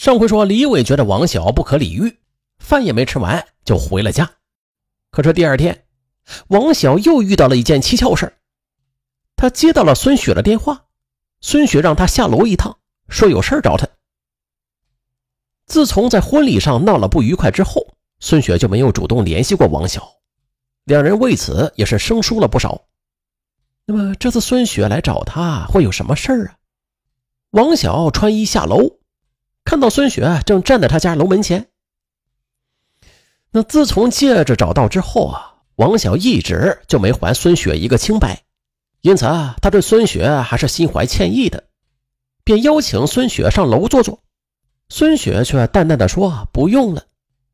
上回说李伟觉得王晓不可理喻，饭也没吃完就回了家。可是第二天，王晓又遇到了一件蹊跷事他接到了孙雪的电话，孙雪让他下楼一趟，说有事找他。自从在婚礼上闹了不愉快之后，孙雪就没有主动联系过王晓，两人为此也是生疏了不少。那么这次孙雪来找他会有什么事儿啊？王晓穿衣下楼。看到孙雪正站在他家楼门前，那自从戒指找到之后啊，王晓一直就没还孙雪一个清白，因此啊，他对孙雪还是心怀歉意的，便邀请孙雪上楼坐坐。孙雪却淡淡的说：“不用了。”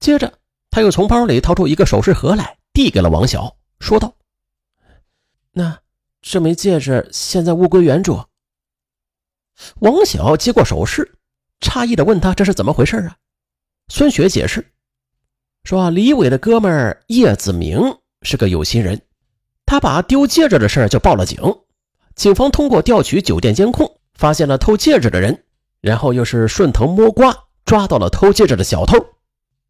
接着，他又从包里掏出一个首饰盒来，递给了王晓，说道：“那这枚戒指现在物归原主。”王晓接过首饰。诧异的问他：“这是怎么回事啊？”孙雪解释说：“李伟的哥们叶子明是个有心人，他把丢戒指的事就报了警。警方通过调取酒店监控，发现了偷戒指的人，然后又是顺藤摸瓜抓到了偷戒指的小偷。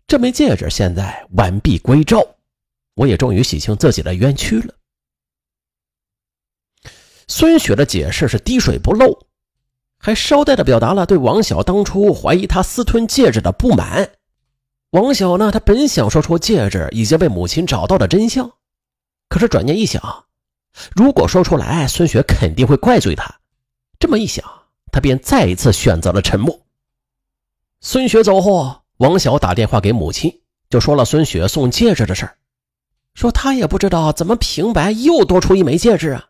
这枚戒指现在完璧归赵，我也终于洗清自己的冤屈了。”孙雪的解释是滴水不漏。还捎带的表达了对王晓当初怀疑他私吞戒指的不满。王晓呢，他本想说出戒指已经被母亲找到的真相，可是转念一想，如果说出来，孙雪肯定会怪罪他。这么一想，他便再一次选择了沉默。孙雪走后，王晓打电话给母亲，就说了孙雪送戒指的事说他也不知道怎么平白又多出一枚戒指啊。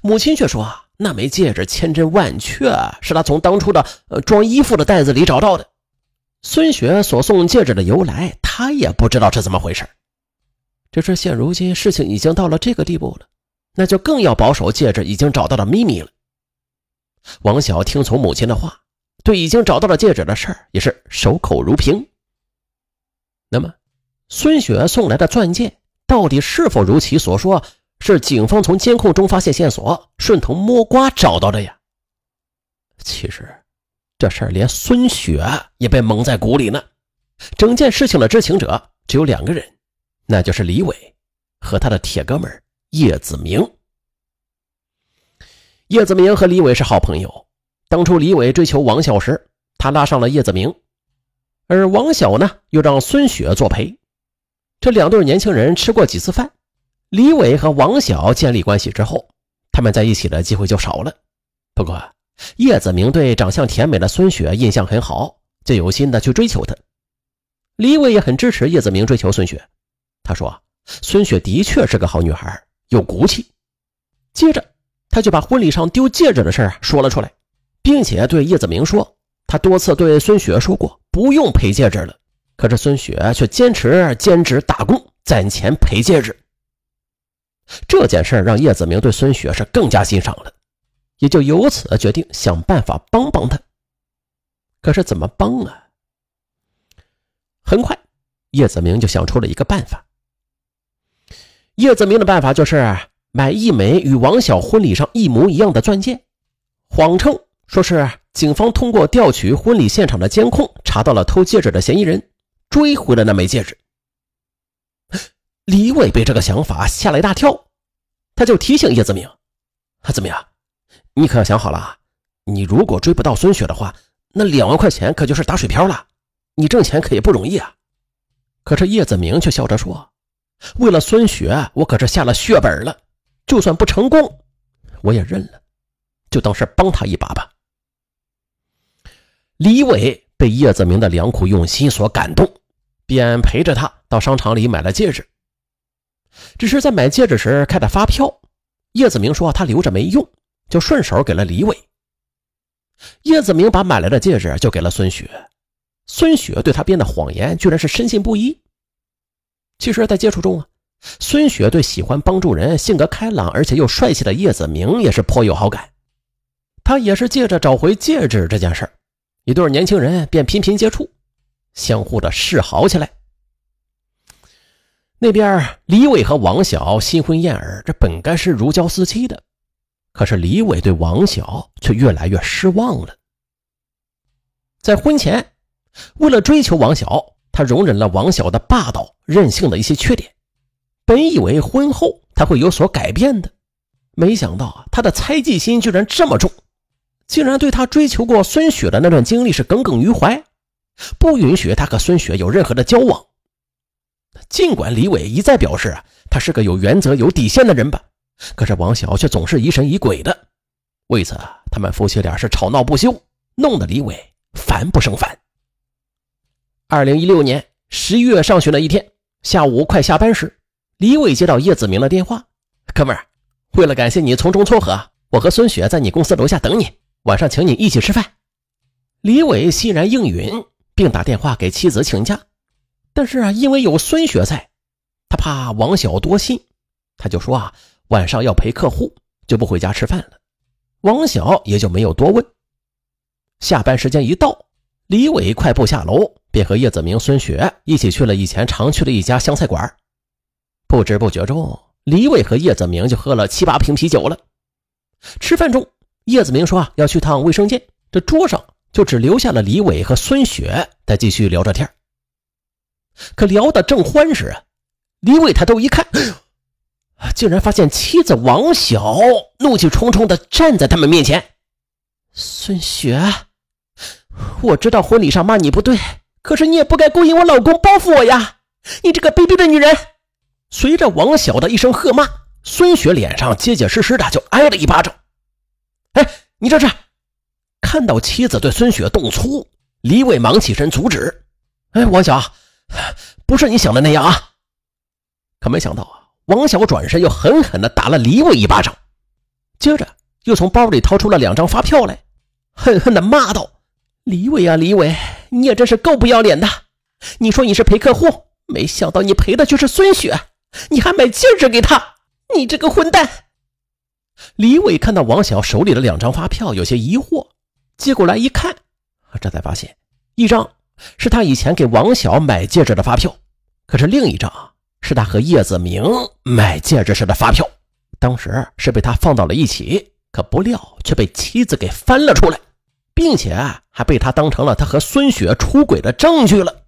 母亲却说。那枚戒指千真万确是他从当初的呃装衣服的袋子里找到的。孙雪所送戒指的由来，他也不知道是怎么回事。只是现如今事情已经到了这个地步了，那就更要保守戒指已经找到的秘密了。王晓听从母亲的话，对已经找到了戒指的事儿也是守口如瓶。那么，孙雪送来的钻戒到底是否如其所说？是警方从监控中发现线索，顺藤摸瓜找到的呀。其实，这事儿连孙雪也被蒙在鼓里呢。整件事情的知情者只有两个人，那就是李伟和他的铁哥们叶子明。叶子明和李伟是好朋友。当初李伟追求王晓时，他拉上了叶子明，而王晓呢，又让孙雪作陪。这两对年轻人吃过几次饭。李伟和王晓建立关系之后，他们在一起的机会就少了。不过，叶子明对长相甜美的孙雪印象很好，就有心的去追求她。李伟也很支持叶子明追求孙雪。他说：“孙雪的确是个好女孩，有骨气。”接着，他就把婚礼上丢戒指的事说了出来，并且对叶子明说：“他多次对孙雪说过不用赔戒指了，可是孙雪却坚持兼职打工攒钱赔戒指。”这件事让叶子明对孙雪是更加欣赏了，也就由此决定想办法帮帮他。可是怎么帮啊？很快，叶子明就想出了一个办法。叶子明的办法就是买一枚与王晓婚礼上一模一样的钻戒，谎称说是警方通过调取婚礼现场的监控查到了偷戒指的嫌疑人，追回了那枚戒指。李伟被这个想法吓了一大跳，他就提醒叶子明：“怎么样？你可要想好了，你如果追不到孙雪的话，那两万块钱可就是打水漂了。你挣钱可也不容易啊。”可是叶子明却笑着说：“为了孙雪，我可是下了血本了。就算不成功，我也认了，就当是帮他一把吧。”李伟被叶子明的良苦用心所感动，便陪着他到商场里买了戒指。只是在买戒指时开的发票，叶子明说他留着没用，就顺手给了李伟。叶子明把买来的戒指就给了孙雪，孙雪对他编的谎言居然是深信不疑。其实，在接触中啊，孙雪对喜欢帮助人、性格开朗而且又帅气的叶子明也是颇有好感。他也是借着找回戒指这件事一对年轻人便频频接触，相互的示好起来。那边李伟和王晓新婚燕尔，这本该是如胶似漆的，可是李伟对王晓却越来越失望了。在婚前，为了追求王小，他容忍了王小的霸道、任性的一些缺点。本以为婚后他会有所改变的，没想到啊，他的猜忌心居然这么重，竟然对他追求过孙雪的那段经历是耿耿于怀，不允许他和孙雪有任何的交往。尽管李伟一再表示啊，他是个有原则、有底线的人吧，可是王小却总是疑神疑鬼的。为此，他们夫妻俩是吵闹不休，弄得李伟烦不胜烦。二零一六年十一月上旬的一天下午快下班时，李伟接到叶子明的电话：“哥们儿，为了感谢你从中撮合，我和孙雪在你公司楼下等你，晚上请你一起吃饭。”李伟欣然应允，并打电话给妻子请假。但是啊，因为有孙雪在，他怕王小多心，他就说啊，晚上要陪客户，就不回家吃饭了。王小也就没有多问。下班时间一到，李伟快步下楼，便和叶子明、孙雪一起去了以前常去的一家湘菜馆。不知不觉中，李伟和叶子明就喝了七八瓶啤酒了。吃饭中，叶子明说啊要去趟卫生间，这桌上就只留下了李伟和孙雪在继续聊着天。可聊得正欢时，李伟抬头一看。竟然发现妻子王晓怒气冲冲地站在他们面前。孙雪，我知道婚礼上骂你不对，可是你也不该勾引我老公报复我呀！你这个卑鄙的女人！随着王晓的一声喝骂，孙雪脸上结结实实的就挨了一巴掌。哎，你这是！看到妻子对孙雪动粗，李伟忙起身阻止。哎，王晓，不是你想的那样啊！可没想到啊！王小转身又狠狠地打了李伟一巴掌，接着又从包里掏出了两张发票来，恨恨地骂道：“李伟啊，李伟，你也真是够不要脸的！你说你是陪客户，没想到你陪的却是孙雪，你还买戒指给她，你这个混蛋！”李伟看到王小手里的两张发票，有些疑惑，接过来一看，这才发现一张是他以前给王小买戒指的发票，可是另一张。是他和叶子明买戒指时的发票，当时是被他放到了一起，可不料却被妻子给翻了出来，并且还被他当成了他和孙雪出轨的证据了。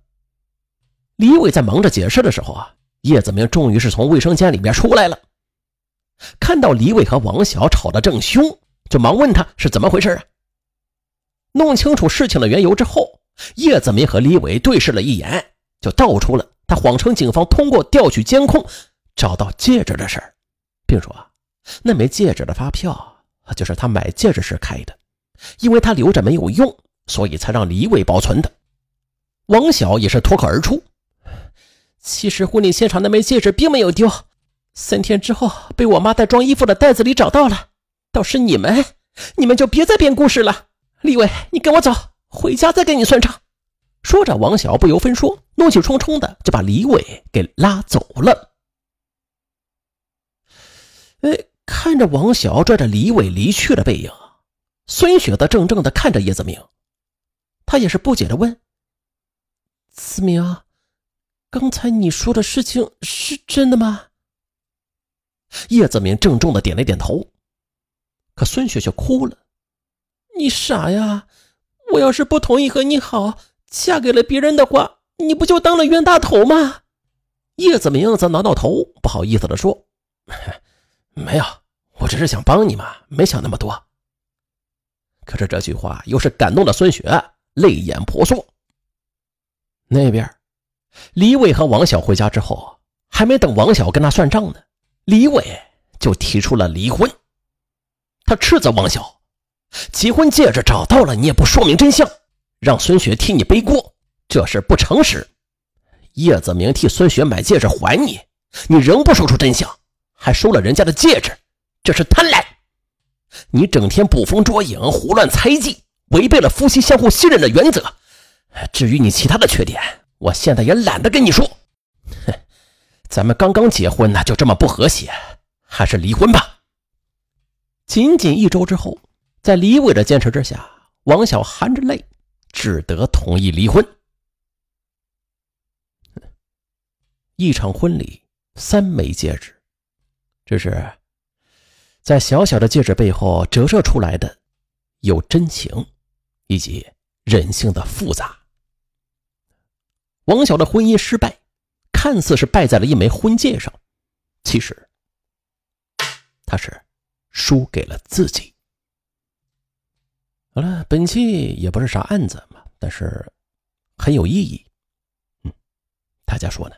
李伟在忙着解释的时候啊，叶子明终于是从卫生间里面出来了，看到李伟和王晓吵得正凶，就忙问他是怎么回事啊。弄清楚事情的缘由之后，叶子明和李伟对视了一眼，就道出了。他谎称警方通过调取监控找到戒指的事儿，并说那枚戒指的发票就是他买戒指时开的，因为他留着没有用，所以才让李伟保存的。王晓也是脱口而出：“其实婚礼现场那枚戒指并没有丢，三天之后被我妈在装衣服的袋子里找到了。倒是你们，你们就别再编故事了。李伟，你跟我走，回家再跟你算账。”说着，王晓不由分说，怒气冲冲的就把李伟给拉走了。哎，看着王晓拽着李伟离去的背影，孙雪则怔怔的看着叶子明，他也是不解的问：“子明，刚才你说的事情是真的吗？”叶子明郑重的点了点头，可孙雪却哭了：“你傻呀！我要是不同意和你好。”嫁给了别人的话，你不就当了冤大头吗？叶子明则挠挠头，不好意思的说：“没有，我只是想帮你嘛，没想那么多。”可是这句话又是感动了孙雪，泪眼婆娑。那边，李伟和王晓回家之后，还没等王晓跟他算账呢，李伟就提出了离婚。他斥责王晓：“结婚戒指找到了，你也不说明真相。”让孙雪替你背锅，这是不诚实。叶子明替孙雪买戒指还你，你仍不说出真相，还收了人家的戒指，这是贪婪。你整天捕风捉影、胡乱猜忌，违背了夫妻相互信任的原则。至于你其他的缺点，我现在也懒得跟你说。哼，咱们刚刚结婚呢，就这么不和谐，还是离婚吧。仅仅一周之后，在李伟的坚持之下，王晓含着泪。只得同意离婚。一场婚礼，三枚戒指，这是在小小的戒指背后折射出来的，有真情，以及人性的复杂。王晓的婚姻失败，看似是败在了一枚婚戒上，其实他是输给了自己。好了，本期也不是啥案子嘛，但是很有意义。嗯，大家说呢？